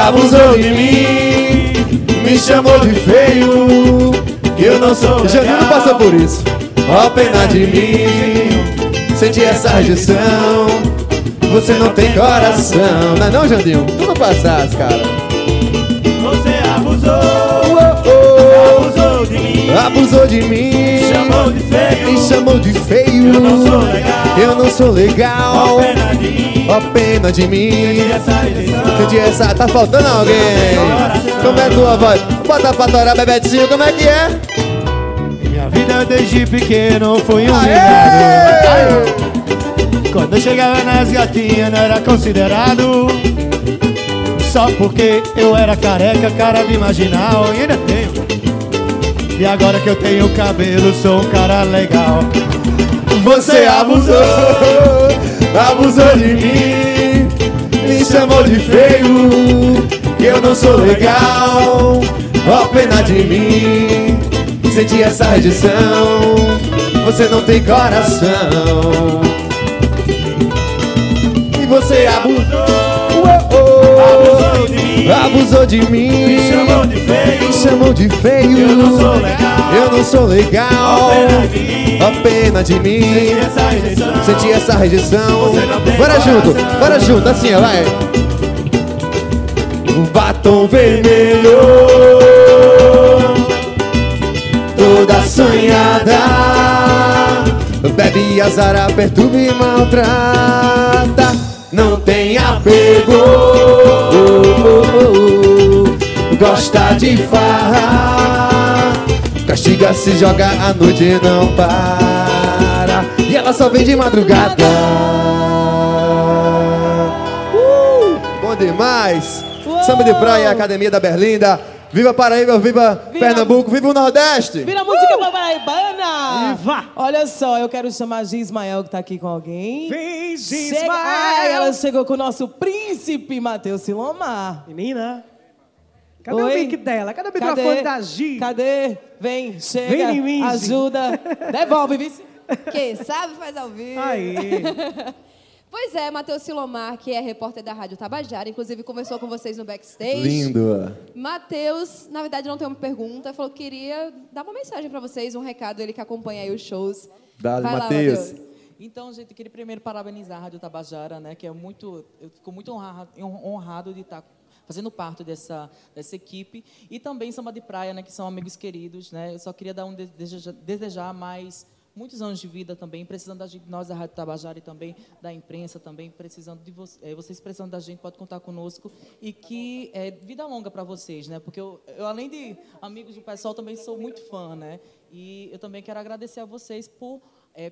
S2: abusou de mim. Me chamou de feio. Que eu não sou legal. Janino passou por isso. Ó pena de mim. Senti essa rejeição. Você não tem coração. Não é não, Jandinho? Tu não passaste, cara.
S7: Você abusou,
S2: Oh, oh.
S7: abusou de mim.
S2: Abusou de mim.
S7: Chamou de feio.
S2: Me chamou de feio.
S7: Eu não sou legal.
S2: Eu não sou
S7: Ó
S2: legal.
S7: pena de mim.
S2: Ó pena de mim.
S7: Essa rejeição.
S2: Senti essa. Tá faltando alguém? Como é tua voz? Bota pra torar, Bebetinho. Como é que é?
S7: Minha vida desde pequeno foi humilhado.
S2: Aê!
S7: Quando eu chegava nas gatinhas não era considerado
S2: Só porque eu era careca, cara de marginal E ainda tenho E agora que eu tenho cabelo, sou um cara legal. Você abusou, abusou de mim. Me chamou de feio Que eu não sou legal. Ó pena de mim Senti essa rejeição. Você não tem coração. E você abusou.
S7: Abusou de mim. Me chamou de feio.
S2: Me chamou de feio.
S7: Eu não sou legal.
S2: Eu não sou legal.
S7: Ó pena de mim.
S2: Ó pena de mim.
S7: Senti essa rejeição.
S2: Senti essa rejeição. Bora junto, bora junto, assim, vai. Um batom vermelho. Toda sonhada. Bebe azar, perturba e maltrata. Não tem apego Gosta de farra Castiga se joga a noite e não para E ela só vem de madrugada Uh, Bom demais Samba de Praia, Academia da Berlinda Viva Paraíba, viva,
S3: Viva-
S2: Pernambuco, viva o Nordeste
S3: Vira a música pra paraibana!
S1: Viva!
S3: Olha só, eu quero chamar a Gi Ismael, que tá aqui com alguém.
S1: Vem,
S3: Chega... Ai, ela chegou com o nosso príncipe, Matheus Silomar.
S1: Menina. Cadê
S3: Oi?
S1: o mic dela? Cadê o microfone da Gi?
S3: Cadê? Vem, chega,
S1: Vem em mim, Gi.
S3: ajuda. Devolve, vice.
S5: Quem sabe faz ao vivo.
S1: Aí. <laughs>
S5: Pois é, Matheus Silomar, que é repórter da Rádio Tabajara, inclusive conversou com vocês no backstage.
S2: Lindo
S5: Matheus, na verdade, não tem uma pergunta, falou que queria dar uma mensagem pra vocês, um recado, ele que acompanha aí os shows. Lá,
S2: Matheus.
S3: Então, gente, eu queria primeiro parabenizar a Rádio Tabajara, né? Que é muito. Eu fico muito honrado, honrado de estar fazendo parte dessa, dessa equipe. E também Samba de Praia, né? Que são amigos queridos, né? Eu só queria dar um deseja, desejar mais muitos anos de vida também, precisando da gente, nós da Rádio Tabajara e também da imprensa também, precisando de vo eh, vocês precisando da gente, pode contar conosco e que é vida longa para vocês, né? Porque eu, eu, além de amigos do pessoal, também sou muito fã, né? E eu também quero agradecer a vocês por é,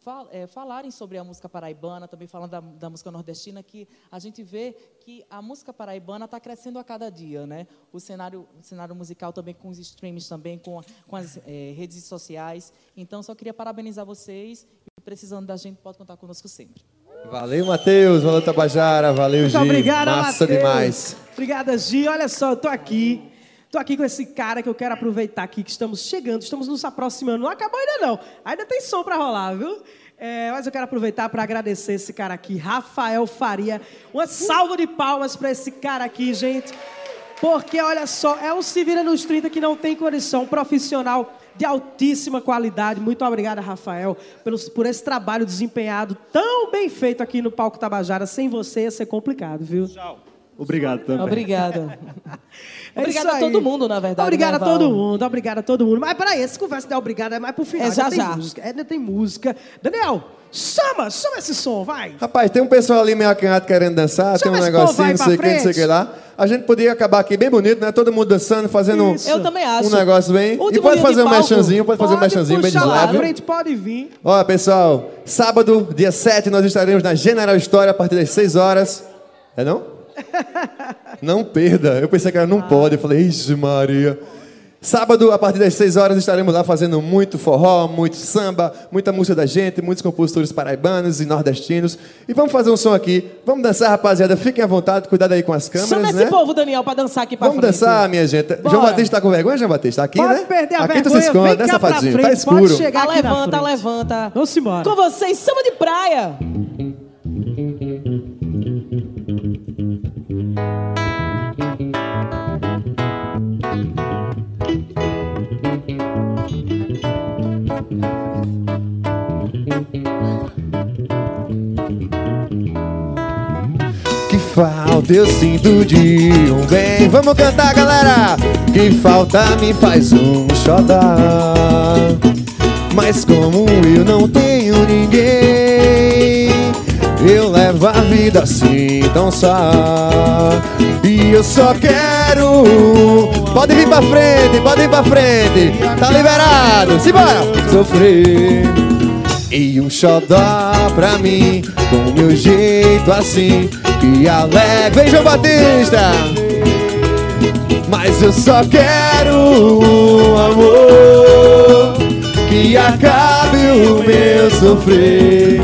S3: fal, é, falarem sobre a música paraibana, também falando da, da, música nordestina, que a gente vê que a música paraibana está crescendo a cada dia, né? O cenário, o cenário musical também com os streams também, com, com as é, redes sociais. Então, só queria parabenizar vocês e precisando da gente, pode contar conosco sempre.
S2: Valeu, Matheus. Valeu, Tabajara. Valeu, Gi.
S1: Muito obrigada,
S2: Massa
S1: Matheus.
S2: demais.
S1: Obrigada, Gi. Olha só, eu tô aqui. Tô aqui com esse cara que eu quero aproveitar aqui, que estamos chegando, estamos nos aproximando. Não acabou ainda não. Ainda tem som para rolar, viu? É, mas eu quero aproveitar para agradecer esse cara aqui, Rafael Faria. Uma salva de palmas para esse cara aqui, gente. Porque, olha só, é um Se Vira nos 30 que não tem condição, profissional de altíssima qualidade. Muito obrigada, Rafael, pelos, por esse trabalho desempenhado tão bem feito aqui no Palco Tabajara. Sem você ia ser complicado, viu?
S7: Obrigado também.
S3: Obrigada. <laughs>
S1: É <laughs>
S3: Obrigada a todo mundo, na verdade.
S1: Obrigada a
S3: né, Val?
S1: todo mundo, obrigada a todo mundo. Mas peraí, essa conversa de obrigado é mais pro final.
S3: É já,
S1: ainda tem
S3: já.
S1: música. Ainda tem música. Daniel, chama, chama esse som, vai.
S2: Rapaz, tem um pessoal ali meio acanhado querendo dançar,
S1: Chama
S2: tem um
S1: esse
S2: negocinho, não sei o que, não sei o que
S1: frente.
S2: lá. A gente podia acabar aqui bem bonito, né? Todo mundo dançando, fazendo
S1: Isso.
S3: Eu também acho.
S2: um negócio bem.
S3: Último
S2: e pode fazer um
S3: palco.
S2: mechanzinho, pode fazer um
S1: Pode
S2: mechanzinho bem de leve.
S1: frente, pode vir.
S2: Ó, pessoal, sábado, dia 7, nós estaremos na General História a partir das 6 horas. É não? Não perda. Eu pensei que era não pode. Eu falei, ixi, Maria. Sábado, a partir das 6 horas, estaremos lá fazendo muito forró, muito samba, muita música da gente, muitos compositores paraibanos e nordestinos. E vamos fazer um som aqui. Vamos dançar, rapaziada. Fiquem à vontade, cuidado aí com as câmeras,
S3: Chama
S2: né?
S3: esse povo, Daniel, pra dançar aqui pra
S2: Vamos
S3: frente.
S2: dançar, minha gente.
S3: Bora.
S2: João Batista tá com vergonha, João Batista? Tá aqui,
S1: Pode
S2: né?
S1: perder a
S2: aqui
S1: vergonha,
S2: tu se esconde,
S1: vem
S2: né, safadinho?
S1: frente,
S2: Tá escuro.
S1: pode chegar aqui na
S3: levanta, levanta.
S1: Vamos embora.
S3: Com vocês, samba de praia.
S2: Falta eu sinto de um bem. Vamos cantar, galera! Que falta me faz um xodó. Mas como eu não tenho ninguém, eu levo a vida assim tão só. E eu só quero. Pode vir pra frente, pode vir pra frente. Tá liberado, simbora! Sofrer. E um xodó pra mim, com meu jeito assim que alegra. Vem, João Batista! Mas eu só quero um amor que acabe o meu sofrer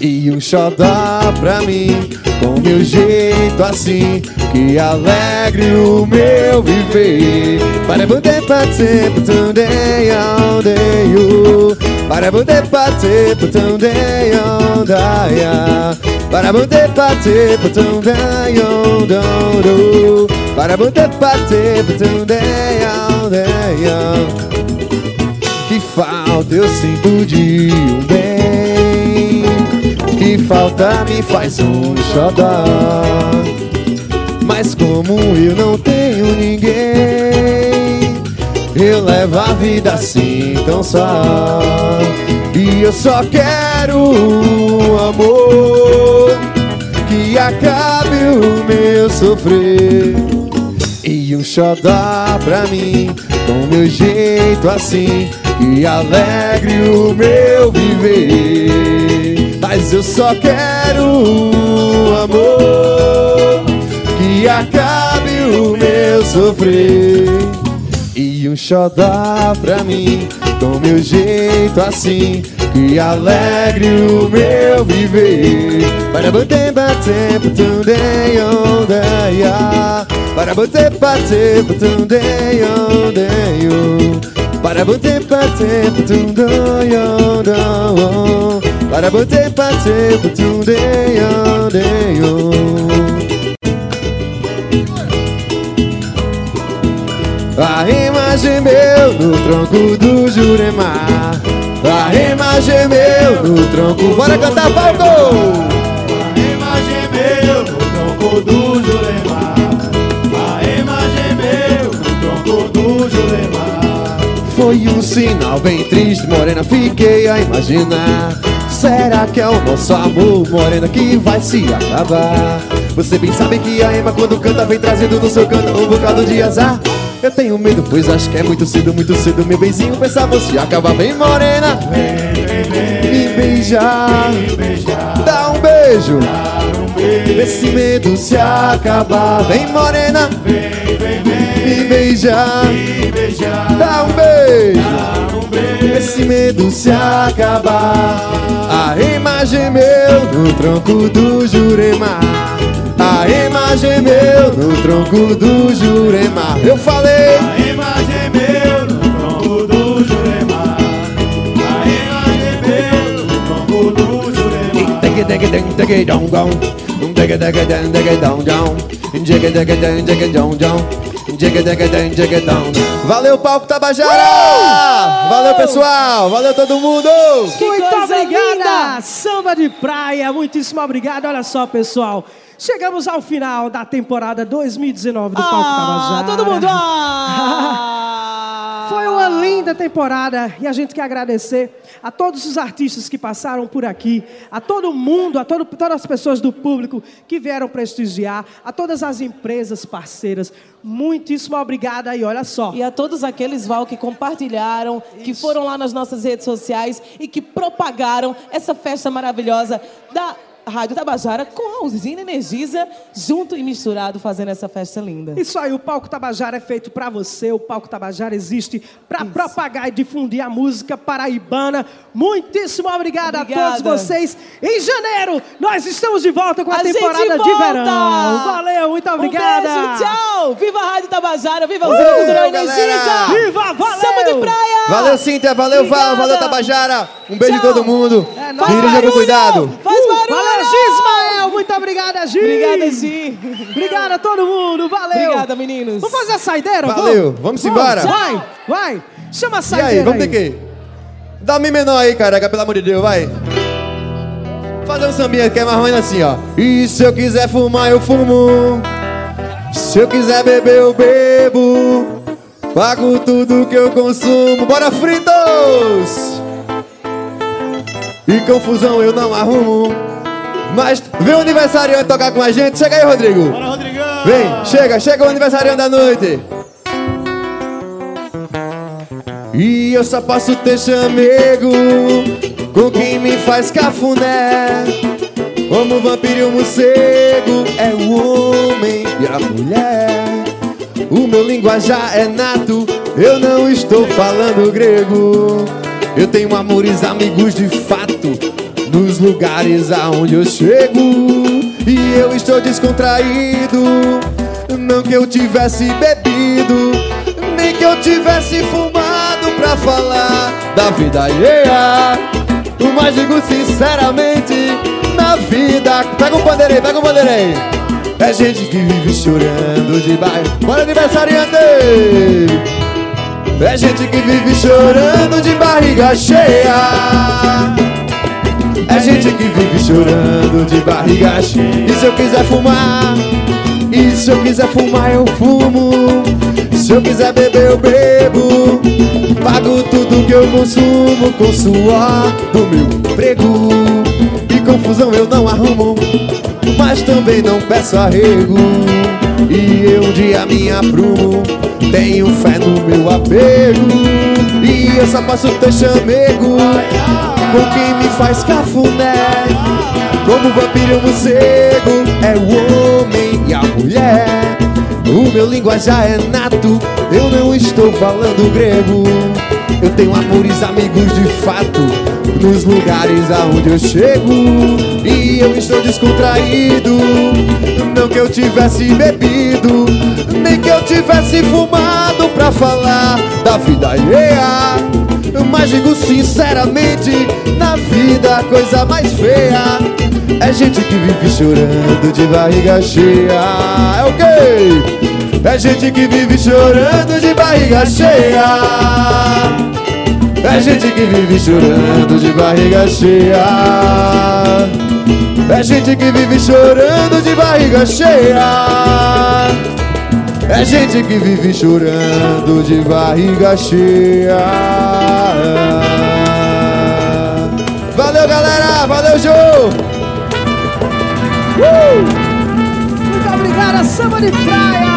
S2: e um xodó pra mim com meu jeito assim que alegre o meu viver. Para poder bater por today all day you. Para poder bater por today all Para poder bater por Para poder bater por today all Que falta eu sinto de um bem. Que falta me faz um xodó Mas como eu não tenho ninguém Eu levo a vida assim tão só E eu só quero um amor Que acabe o meu sofrer e um xodó pra mim, com meu jeito assim, que alegre o meu viver. Mas eu só quero um amor acabe o meu sofrer. E um xodó pra mim, com meu jeito assim, que alegre o meu viver. Para bater por today on day, para bater por today on day, para bater por today on day, para botar bater por today on A rima gemeu no tronco do Juremar A rima gemeu no tronco Bora cantar, Paulo!
S7: A rema gemeu no tronco do Juremar. A rema gemeu no tronco do Juremar.
S2: Foi um sinal bem triste, morena, fiquei a imaginar Será que é o nosso amor, morena, que vai se acabar? Você bem sabe que a Ema quando canta vem trazendo no seu canto um bocado de azar Eu tenho medo, pois acho que é muito cedo, muito cedo. Meu benzinho, pensar você acabar bem morena. Me beijar, dá um beijo. Esse medo se acabar Vem morena, me beijar Dá um beijo. Esse medo se acabar A rima gemeu no tronco do Juremar A rima gemeu no tronco do Juremar Eu falei
S7: A rema gemeu no tronco do Juremar. A rema gemeu no tronco do Juremar.
S2: Ding ding ding ding dong dong ding dong Valeu palco Tabajara! Valeu pessoal, valeu todo mundo!
S3: Que
S1: Muito obrigada!
S3: linda!
S1: Samba de praia, muitíssimo obrigado. Olha só, pessoal. Chegamos ao final da temporada 2019 do Palco
S3: Ah,
S1: Tabajara.
S3: todo mundo! Ah! <laughs>
S1: Foi uma linda temporada e a gente quer agradecer a todos os artistas que passaram por aqui, a todo mundo, a todo- todas as pessoas do público que vieram prestigiar, a todas as empresas parceiras. Muitíssimo obrigada e olha só.
S3: E a todos aqueles, Val, que compartilharam, que foram lá nas nossas redes sociais e que propagaram essa festa maravilhosa da Rádio Tabajara com a usina Energisa, junto e misturado, fazendo essa festa linda.
S1: Isso aí, o Palco Tabajara é feito para você, o Palco Tabajara existe para propagar e difundir a música paraibana. Muitíssimo obrigada, a todos vocês. Em janeiro, nós estamos de volta com a,
S3: A gente
S1: temporada de verão. Valeu, muito obrigada.
S3: Um beijo, tchau! Viva a Rádio Tabajara, viva a Usina Cultural
S2: galera!
S3: Energisa!
S1: Viva, valeu!
S3: Samba de praia!
S2: Valeu Cíntia, valeu Val, valeu Tabajara! Um beijo
S3: Tchau.
S2: em todo mundo!
S1: É nóis.
S2: Dirija com
S3: barulho!
S2: cuidado!
S3: Faz
S1: Uh,
S3: barulho!
S1: Valeu, Gismael. Muito obrigada, Gi.
S3: Obrigada, Gi.
S1: Obrigada a todo mundo. Valeu.
S3: Obrigada, meninos.
S1: Vamos fazer a saideira?
S2: Valeu, vamos embora.
S1: Vai, vai. Chama a
S2: E
S1: saideira
S2: aí, vamos ter que Dá um mi menor aí, caraca, pelo amor de Deus, vai! Fazer um sambinha que é mais ou menos assim, ó. E se eu quiser fumar, eu fumo. Se eu quiser beber, eu bebo. Pago tudo que eu consumo. Bora, fritos! E confusão eu não arrumo. Mas vem o aniversariante tocar com a gente. Chega aí, Rodrigo.
S7: Bora, Rodrigão!
S2: Vem, chega, chega o aniversariante da noite. E eu só posso ter chamego com quem me faz cafuné. Como o vampiro e o morcego é o homem e a mulher. O meu linguajar é nato, eu não estou falando grego. Eu tenho amores, amigos de fato, nos lugares aonde eu chego. E eu estou descontraído, não que eu tivesse bebido, nem que eu tivesse fumado pra falar da vida alheia. Mas digo sinceramente, na vida. Pega um pandeirei, pega um pandeirei. É gente que vive chorando de baixo. Bora aniversariante! É gente que vive chorando de barriga cheia. É gente que vive chorando de barriga cheia. E se eu quiser fumar? E se eu quiser fumar, eu fumo. Se eu quiser beber, eu bebo. Pago tudo que eu consumo com suor do meu emprego. E confusão eu não arrumo, mas também não peço arrego. E eu um dia me aprumo, tenho fé no meu apego. E eu só posso ter chamego com quem me faz cafuné. Como vampiro morcego, é o homem e a mulher. O meu linguajar é nato, eu não estou falando grego. Eu tenho amores, amigos de fato, nos lugares aonde eu chego. E eu estou descontraído, não que eu tivesse bebido, nem que eu tivesse fumado pra falar da vida alheia. Mas digo sinceramente, na vida a coisa mais feia é gente que vive chorando de barriga cheia. É o quê? É gente que vive chorando de barriga cheia. É gente que vive chorando de barriga cheia. É gente que vive chorando de barriga cheia. É gente que vive chorando de barriga cheia. Valeu, galera! Valeu, Jô!
S1: Muito obrigada, samba de praia!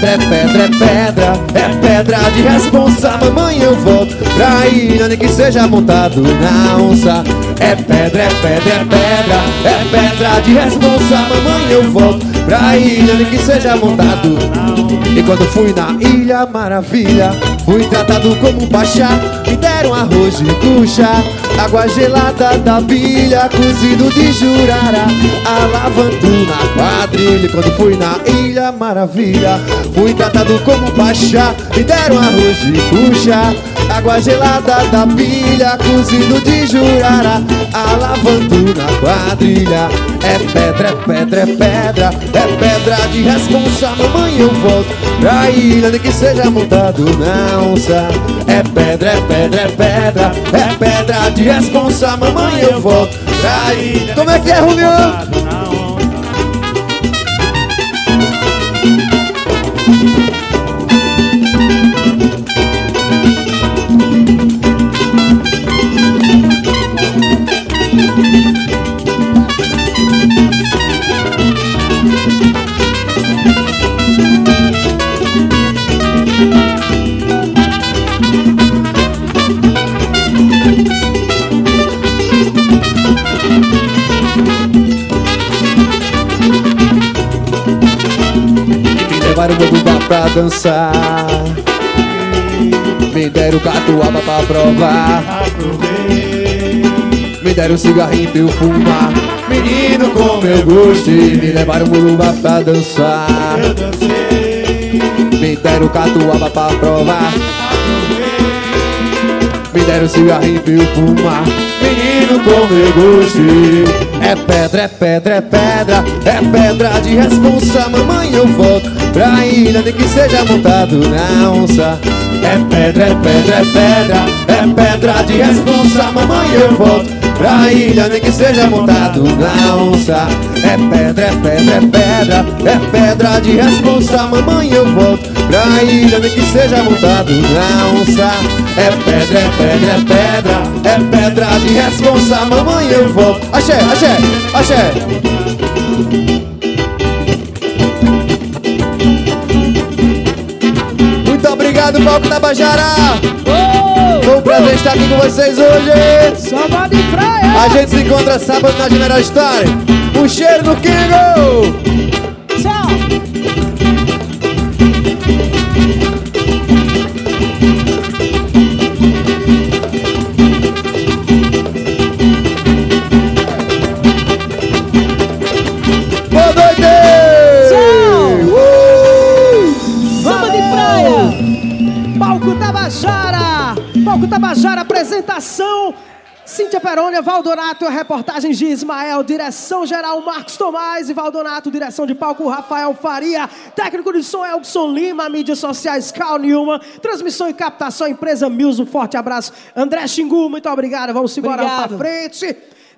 S2: Pedra, é pedra, é pedra, é pedra de responsa. Mamãe, eu volto pra ilha, nem que seja montado na onça. É pedra, é pedra, é pedra, é pedra de responsa. Mamãe, eu volto pra ilha, nem que seja montado E quando fui na Ilha Maravilha, fui tratado como um pachá. Me deram arroz de cucha, água gelada da bilha, cozido de jurara, alavando na quadrilha. E quando fui na Ilha Maravilha, fui tratado como um pachá. Me deram arroz de cucha, água gelada da bilha, cozido de jurara, alavando na quadrilha. É pedra, é pedra, é pedra, é pedra de responsa. Mamãe, eu volto pra ilha, nem que seja montado na onça. É pedra, é pedra, é pedra, é pedra de responsa. Mamãe, eu volto pra ilha. Como é que é, Julião? Pra dançar. Me deram catuaba pra provar. Me deram cigarrinho pra eu fumar. Menino, como eu gostei Me levaram bobá pra dançar. Me deram catuaba pra provar Me deram quero cigarrinho pra eu fumar. Menino, como eu gostei. É pedra, é pedra, é pedra, é pedra de responsa. Mamãe, eu volto pra ilha, nem que seja montado na onça. É pedra, é pedra, é pedra, é pedra de responsa. Mamãe, eu volto pra ilha, nem que seja montado na onça. É pedra, é pedra, é pedra, é pedra de responsa. Mamãe, eu volto pra ilha, nem que seja montado na onça. É pedra, é pedra, é pedra, é pedra de responsa. Mamãe, eu volto. Axé, axé, axé. Muito obrigado, Palco Tabajara. Foi um prazer estar aqui com vocês hoje.
S1: Samba de praia!
S2: A gente se encontra sábado na General Store. O cheiro do Kingo!
S1: Perônia, Valdonato, reportagens de Ismael, direção geral Marcos Tomás e Valdonato, direção de palco Rafael Faria, técnico de som Elson Lima, mídias sociais Carl Newman, transmissão e captação empresa Mills, um forte abraço. André Xingu, muito obrigado, vamos embora para frente.